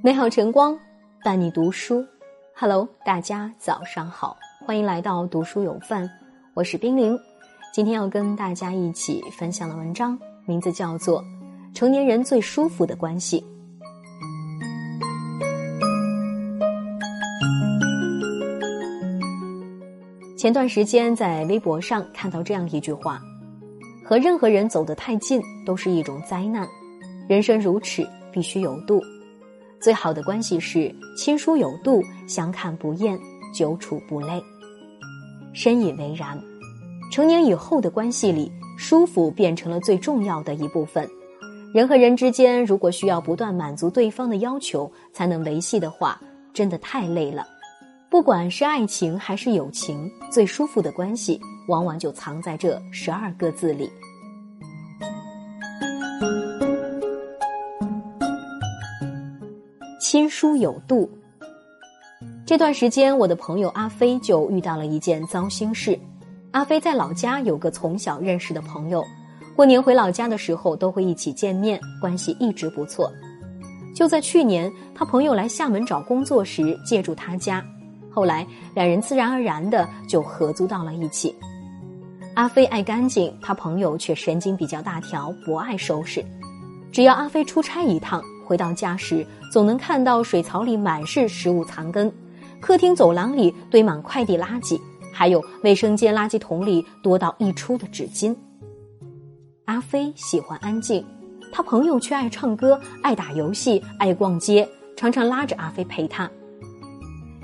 美好晨光伴你读书，Hello，大家早上好，欢迎来到读书有范，我是冰凌。今天要跟大家一起分享的文章名字叫做《成年人最舒服的关系》。前段时间在微博上看到这样一句话：“和任何人走得太近都是一种灾难，人生如尺，必须有度。最好的关系是亲疏有度，相看不厌，久处不累。”深以为然。成年以后的关系里，舒服变成了最重要的一部分。人和人之间，如果需要不断满足对方的要求才能维系的话，真的太累了。不管是爱情还是友情，最舒服的关系往往就藏在这十二个字里。亲疏有度。这段时间，我的朋友阿飞就遇到了一件糟心事。阿飞在老家有个从小认识的朋友，过年回老家的时候都会一起见面，关系一直不错。就在去年，他朋友来厦门找工作时借住他家。后来，两人自然而然的就合租到了一起。阿飞爱干净，他朋友却神经比较大条，不爱收拾。只要阿飞出差一趟，回到家时总能看到水槽里满是食物残羹，客厅走廊里堆满快递垃圾，还有卫生间垃圾桶里多到溢出的纸巾。阿飞喜欢安静，他朋友却爱唱歌、爱打游戏、爱逛街，常常拉着阿飞陪他。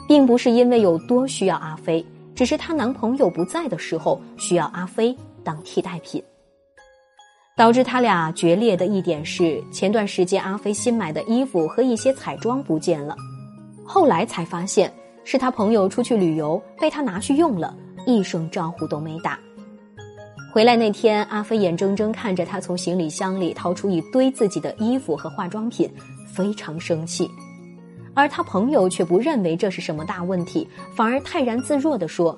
并不是因为有多需要阿飞，只是她男朋友不在的时候需要阿飞当替代品。导致他俩决裂的一点是，前段时间阿飞新买的衣服和一些彩妆不见了，后来才发现是他朋友出去旅游被他拿去用了，一声招呼都没打。回来那天，阿飞眼睁睁看着他从行李箱里掏出一堆自己的衣服和化妆品，非常生气。而他朋友却不认为这是什么大问题，反而泰然自若地说：“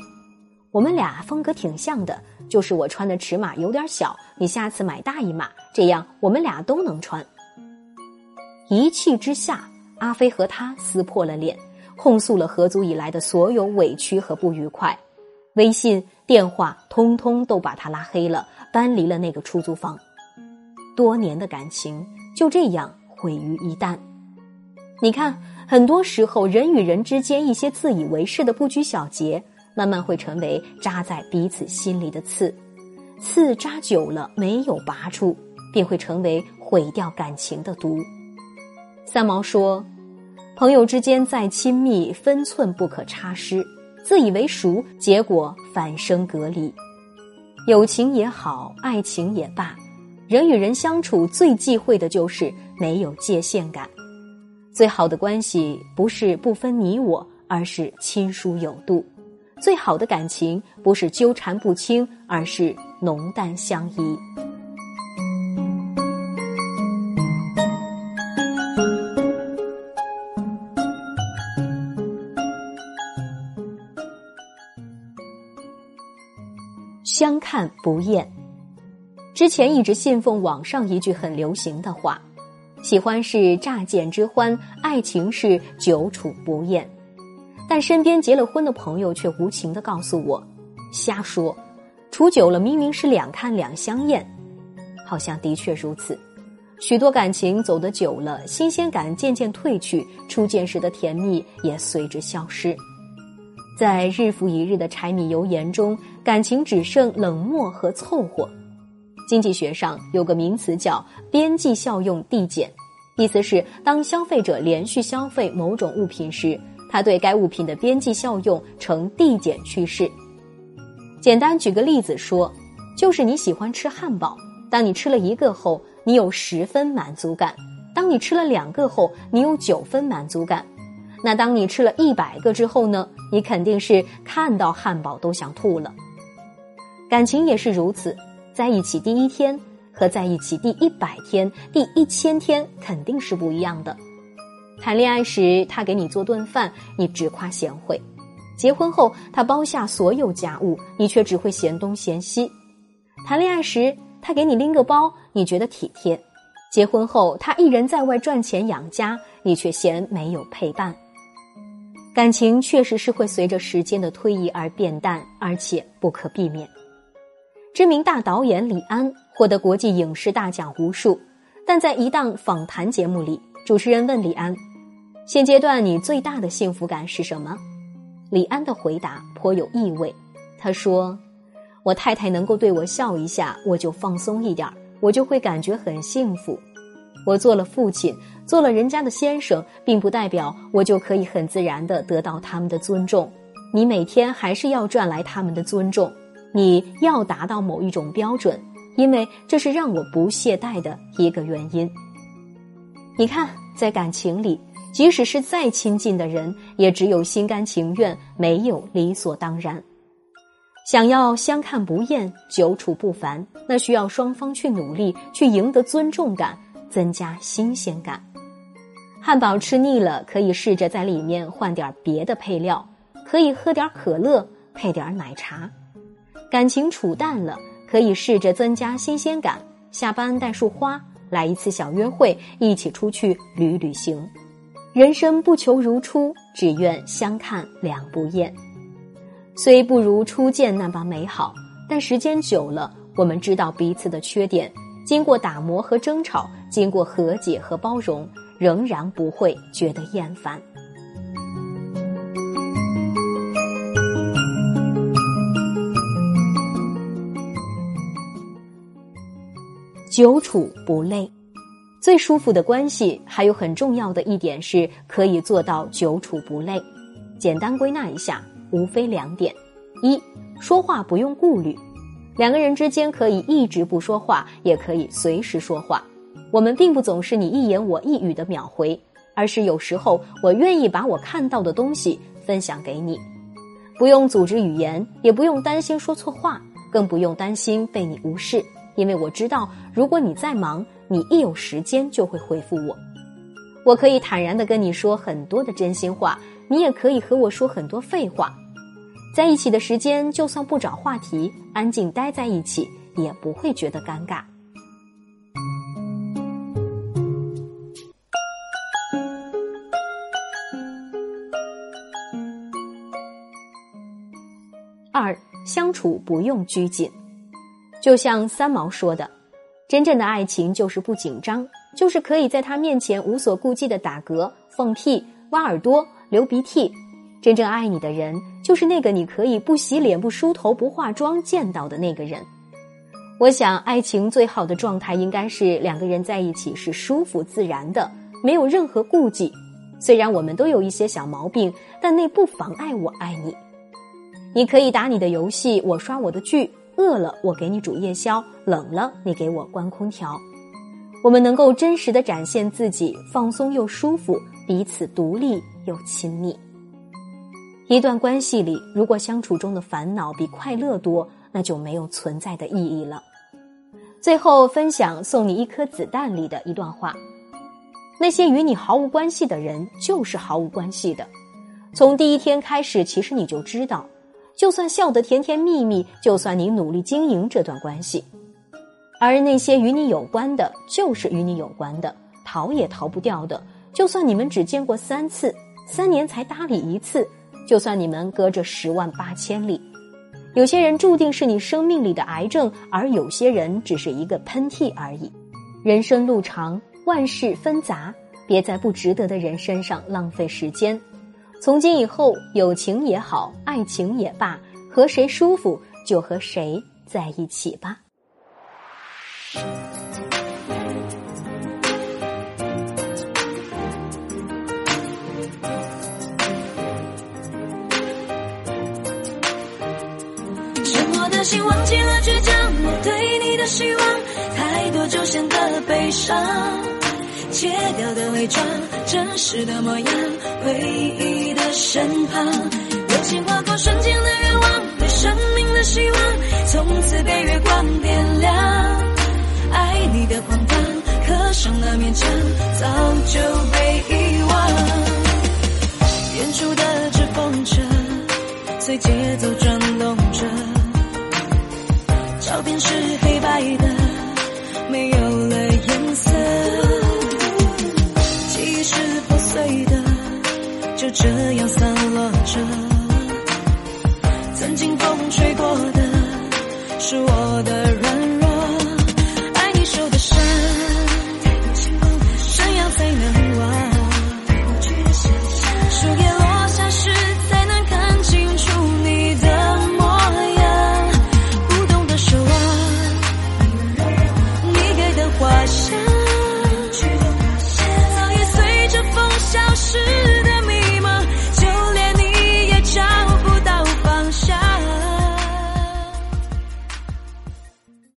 我们俩风格挺像的，就是我穿的尺码有点小，你下次买大一码，这样我们俩都能穿。”一气之下，阿飞和他撕破了脸，控诉了合租以来的所有委屈和不愉快，微信、电话通通都把他拉黑了，搬离了那个出租房。多年的感情就这样毁于一旦。你看。很多时候，人与人之间一些自以为是的不拘小节，慢慢会成为扎在彼此心里的刺。刺扎久了没有拔出，便会成为毁掉感情的毒。三毛说：“朋友之间再亲密，分寸不可差失；自以为熟，结果反生隔离。友情也好，爱情也罢，人与人相处最忌讳的就是没有界限感。”最好的关系不是不分你我，而是亲疏有度；最好的感情不是纠缠不清，而是浓淡相宜。相看不厌。之前一直信奉网上一句很流行的话。喜欢是乍见之欢，爱情是久处不厌，但身边结了婚的朋友却无情的告诉我：“瞎说，处久了明明是两看两相厌。”好像的确如此，许多感情走得久了，新鲜感渐渐褪去，初见时的甜蜜也随之消失，在日复一日的柴米油盐中，感情只剩冷漠和凑合。经济学上有个名词叫边际效用递减，意思是当消费者连续消费某种物品时，他对该物品的边际效用呈递减趋势。简单举个例子说，就是你喜欢吃汉堡，当你吃了一个后，你有十分满足感；当你吃了两个后，你有九分满足感。那当你吃了一百个之后呢？你肯定是看到汉堡都想吐了。感情也是如此。在一起第一天和在一起第一百天、第一千天肯定是不一样的。谈恋爱时，他给你做顿饭，你只夸贤惠；结婚后，他包下所有家务，你却只会嫌东嫌西。谈恋爱时，他给你拎个包，你觉得体贴；结婚后，他一人在外赚钱养家，你却嫌没有陪伴。感情确实是会随着时间的推移而变淡，而且不可避免。知名大导演李安获得国际影视大奖无数，但在一档访谈节目里，主持人问李安：“现阶段你最大的幸福感是什么？”李安的回答颇有意味，他说：“我太太能够对我笑一下，我就放松一点，我就会感觉很幸福。我做了父亲，做了人家的先生，并不代表我就可以很自然的得到他们的尊重。你每天还是要赚来他们的尊重。”你要达到某一种标准，因为这是让我不懈怠的一个原因。你看，在感情里，即使是再亲近的人，也只有心甘情愿，没有理所当然。想要相看不厌、久处不烦，那需要双方去努力，去赢得尊重感，增加新鲜感。汉堡吃腻了，可以试着在里面换点别的配料，可以喝点可乐，配点奶茶。感情处淡了，可以试着增加新鲜感。下班带束花，来一次小约会，一起出去旅旅行。人生不求如初，只愿相看两不厌。虽不如初见那般美好，但时间久了，我们知道彼此的缺点。经过打磨和争吵，经过和解和包容，仍然不会觉得厌烦。久处不累，最舒服的关系还有很重要的一点是可以做到久处不累。简单归纳一下，无非两点：一，说话不用顾虑，两个人之间可以一直不说话，也可以随时说话。我们并不总是你一言我一语的秒回，而是有时候我愿意把我看到的东西分享给你，不用组织语言，也不用担心说错话，更不用担心被你无视。因为我知道，如果你在忙，你一有时间就会回复我。我可以坦然的跟你说很多的真心话，你也可以和我说很多废话。在一起的时间，就算不找话题，安静待在一起，也不会觉得尴尬。二，相处不用拘谨。就像三毛说的，真正的爱情就是不紧张，就是可以在他面前无所顾忌的打嗝、放屁、挖耳朵、流鼻涕。真正爱你的人，就是那个你可以不洗脸、不梳头、不化妆见到的那个人。我想，爱情最好的状态应该是两个人在一起是舒服自然的，没有任何顾忌。虽然我们都有一些小毛病，但那不妨碍我爱你。你可以打你的游戏，我刷我的剧。饿了，我给你煮夜宵；冷了，你给我关空调。我们能够真实的展现自己，放松又舒服，彼此独立又亲密。一段关系里，如果相处中的烦恼比快乐多，那就没有存在的意义了。最后分享送你一颗子弹里的一段话：那些与你毫无关系的人，就是毫无关系的。从第一天开始，其实你就知道。就算笑得甜甜蜜蜜，就算你努力经营这段关系，而那些与你有关的，就是与你有关的，逃也逃不掉的。就算你们只见过三次，三年才搭理一次，就算你们隔着十万八千里，有些人注定是你生命里的癌症，而有些人只是一个喷嚏而已。人生路长，万事纷杂，别在不值得的人身上浪费时间。从今以后，友情也好，爱情也罢，和谁舒服就和谁在一起吧。生活的心忘记了倔强，我对你的希望，太多就显得悲伤。切掉的伪装，真实的模样，唯一的身旁，流星划过瞬间的愿望，对生命的希望，从此被月光点亮。勉强，早就被遗忘。远处的纸风车，随节奏转动着，照片是黑白的，没有了颜色。记忆是破碎的，就？这样散落着。曾经风吹过的，是我的软。